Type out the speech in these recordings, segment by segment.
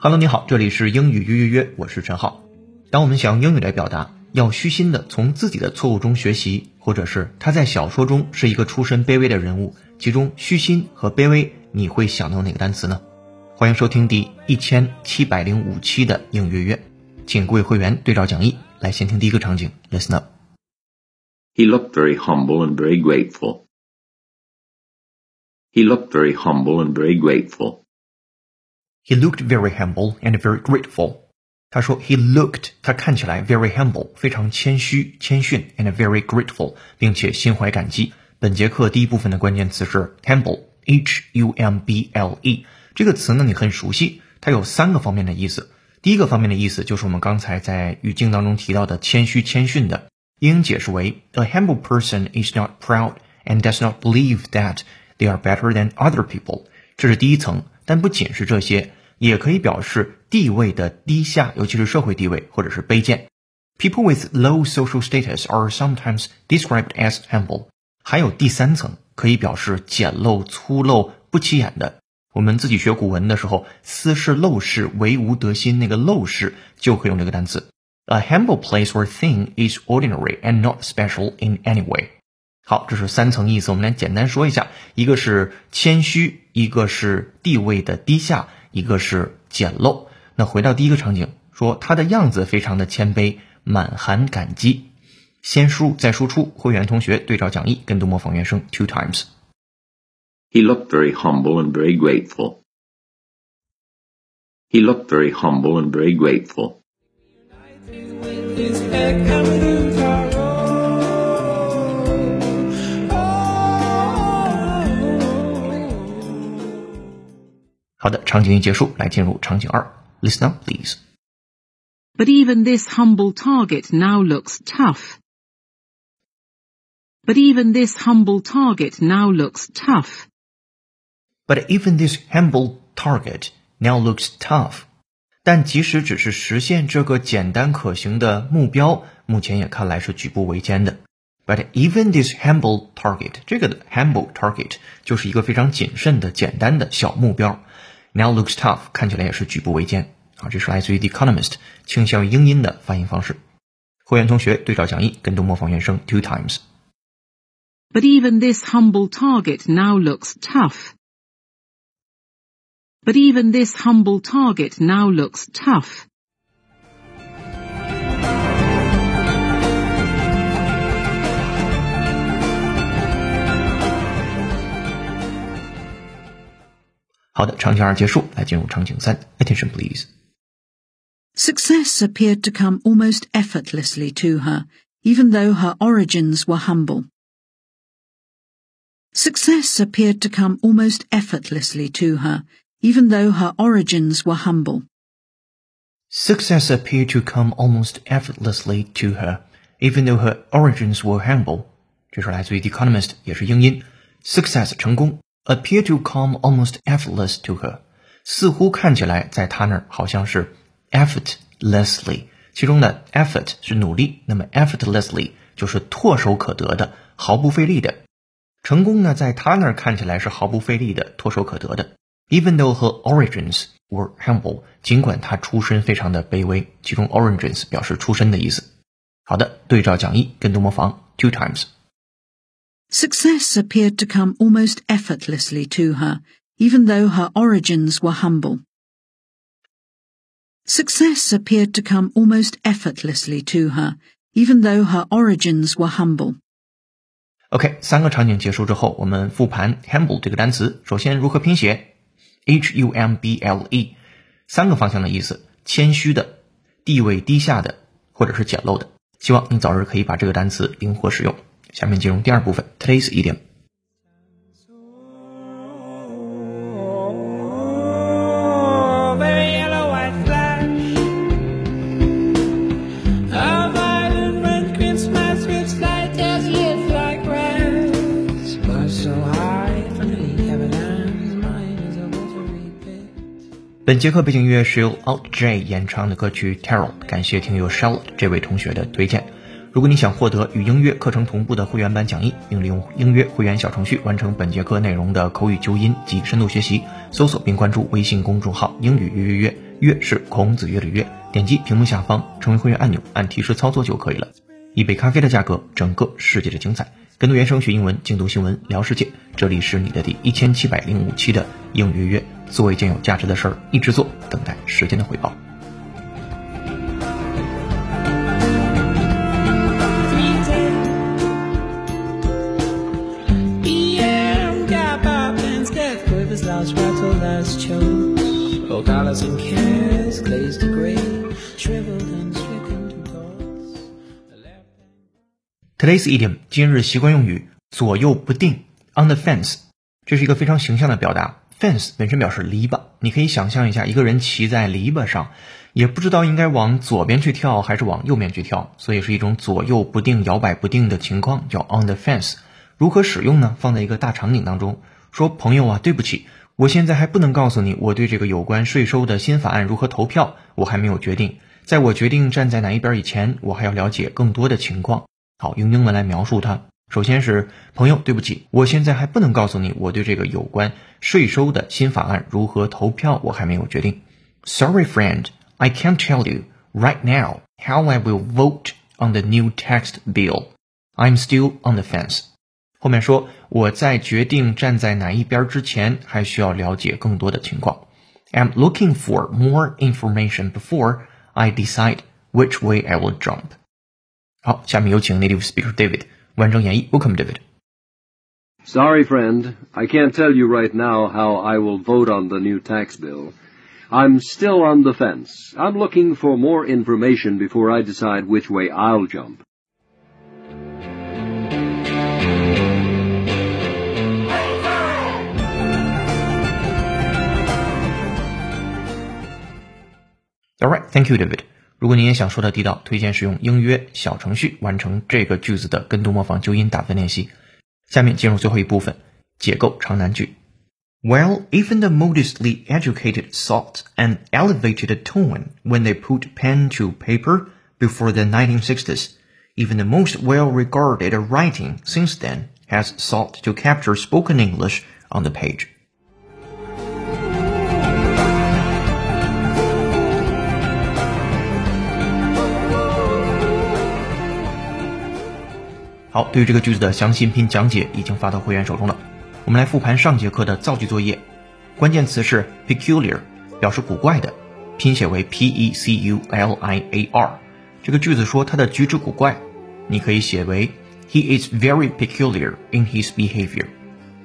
Hello，你好，这里是英语约约约，我是陈浩。当我们想用英语来表达，要虚心的从自己的错误中学习，或者是他在小说中是一个出身卑微的人物，其中虚心和卑微，你会想到哪个单词呢？欢迎收听第一千七百零五期的英语约约，请各位会员对照讲义来先听第一个场景，Listen up。He looked very humble and very grateful. He looked very humble and very grateful. He looked very humble and very grateful. 他说，He looked，他看起来 very humble，非常谦虚、谦逊，and very grateful，并且心怀感激。本节课第一部分的关键词是 humble，h u m b l e。这个词呢，你很熟悉，它有三个方面的意思。第一个方面的意思就是我们刚才在语境当中提到的谦虚、谦逊的，应解释为 A humble person is not proud and does not believe that they are better than other people。这是第一层，但不仅是这些。也可以表示地位的低下，尤其是社会地位或者是卑贱。People with low social status are sometimes described as humble。还有第三层，可以表示简陋、粗陋、不起眼的。我们自己学古文的时候，“斯是陋室，惟吾德馨”，那个陋室就可以用这个单词。A humble place or thing is ordinary and not special in any way。好，这是三层意思，我们来简单说一下：一个是谦虚，一个是地位的低下。一个是简陋。那回到第一个场景，说他的样子非常的谦卑，满含感激。先输入再输出，会员同学对照讲义，跟读模仿原声 two times。He looked very humble and very grateful. He looked very humble and very grateful. 好的，场景一结束，来进入场景二。Listen up, please. But even this humble target now looks tough. But even this humble target now looks tough. But even this humble target now looks tough. 但即使只是实现这个简单可行的目标，目前也看来是举步维艰的。But even this humble target，这个的 humble target 就是一个非常谨慎的、简单的小目标。 Now looks tough，看起来也是举步维艰啊！这是来自于 The Economist，倾向于英音的发音方式。会员同学对照讲义，跟读模仿原声 two times。 But even this humble target now looks tough. But even this humble target now looks tough. 好的，场景二结束，来进入场景三。Attention please。 Success appeared to come almost effortlessly to her, even though her origins were humble. Success appeared to come almost effortlessly to her, even though her origins were humble. Success appeared to come almost effortlessly to her, even though her origins were humble. 这是来自于《The Economist》，也是英音。Success 成功 appear to come almost effortless to her，似乎看起来在她那儿好像是 effortlessly，其中的 effort 是努力，那么 effortlessly 就是唾手可得的，毫不费力的。成功呢，在她那儿看起来是毫不费力的，唾手可得的。Even though her origins were humble，尽管她出身非常的卑微，其中 origins 表示出身的意思。好的，对照讲义，跟读模仿 two times。Success appeared to come almost effortlessly to her, even though her origins were humble. Success appeared to come almost effortlessly to her, even though her origins were humble. OK，三个场景结束之后，我们复盘 humble 这个单词。首先如何拼写？H U M B L E，三个方向的意思：谦虚的、地位低下的，或者是简陋的。希望你早日可以把这个单词灵活使用。 下面进入第二部分，Today's idiom。Oh. 本节课背景音乐是由 Alt J 演唱的歌曲《Terrell》，感谢听友 Charlotte 这位同学的推荐。如果你想获得与英约课程同步的会员版讲义，并利用英约会员小程序完成本节课内容的口语纠音及深度学习，搜索并关注微信公众号“英语约约约”，约是孔子约的约，点击屏幕下方成为会员按钮，按提示操作就可以了。一杯咖啡的价格，整个世界的精彩。跟读原声学英文，精读新闻聊世界。这里是你的第一千七百零五期的英语约约，做一件有价值的事儿，一直做，等待时间的回报。and cares plays degree today's idiom 今日习惯用语，左右不定，on the fence。这是一个非常形象的表达，fence 本身表示篱笆，你可以想象一下一个人骑在篱笆上，也不知道应该往左边去跳还是往右边去跳，所以是一种左右不定、摇摆不定的情况，叫 on the fence。如何使用呢？放在一个大场景当中，说朋友啊，对不起。我现在还不能告诉你我对这个有关税收的新法案如何投票，我还没有决定。在我决定站在哪一边以前，我还要了解更多的情况。好，用英文来描述它。首先是朋友，对不起，我现在还不能告诉你我对这个有关税收的新法案如何投票，我还没有决定。Sorry, friend, I can't tell you right now how I will vote on the new tax bill. I'm still on the fence. 后面说我在决定站在哪一边之前，还需要了解更多的情况。I'm looking for more information before I decide which way I will jump. 好，下面有请 native speaker David 完整演绎。Welcome, David. Sorry, friend. I can't tell you right now how I will vote on the new tax bill. I'm still on the fence. I'm looking for more information before I decide which way I'll jump. 'All right, thank you, David. 如果你也想说的地道，推荐使用英约小程序完成这个句子的跟读模仿纠音打分练习。下面进入最后一部分，解构长难句。Well, even the modestly educated sought an elevated tone when they put pen to paper before the 1960s. Even the most well-regarded writing since then has sought to capture spoken English on the page. 好，对于这个句子的详细音讲解已经发到会员手中了。我们来复盘上节课的造句作业，关键词是 peculiar，表示古怪的，拼写为 p e c u l i a r。这个句子说他的举止古怪，你可以写为 He is very peculiar in his behavior。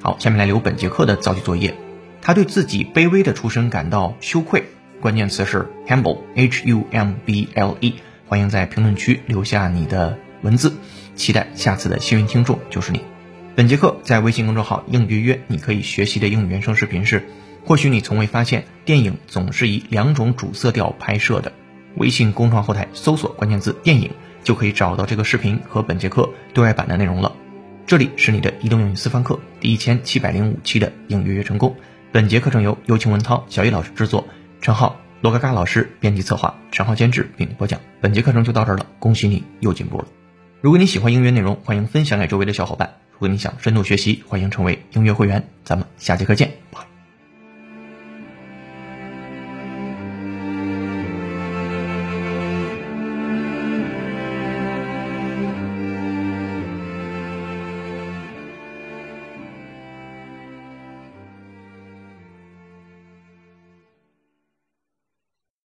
好，下面来留本节课的造句作业。他对自己卑微的出身感到羞愧，关键词是 humble，h u m b l e。欢迎在评论区留下你的文字，期待下次的幸运听众就是你。本节课在微信公众号“应约约”，你可以学习的英语原声视频是：或许你从未发现，电影总是以两种主色调拍摄的。微信公众号后台搜索关键字“电影”，就可以找到这个视频和本节课对外版的内容了。这里是你的移动英语私房课第一千七百零五期的应约约成功。本节课程由有请文涛、小易老师制作，陈浩、罗嘎嘎老师编辑策划，陈浩监制并播讲。本节课程就到这儿了，恭喜你又进步了。如果你喜欢音乐内容，欢迎分享给周围的小伙伴。如果你想深度学习，欢迎成为音乐会员。咱们下节课见，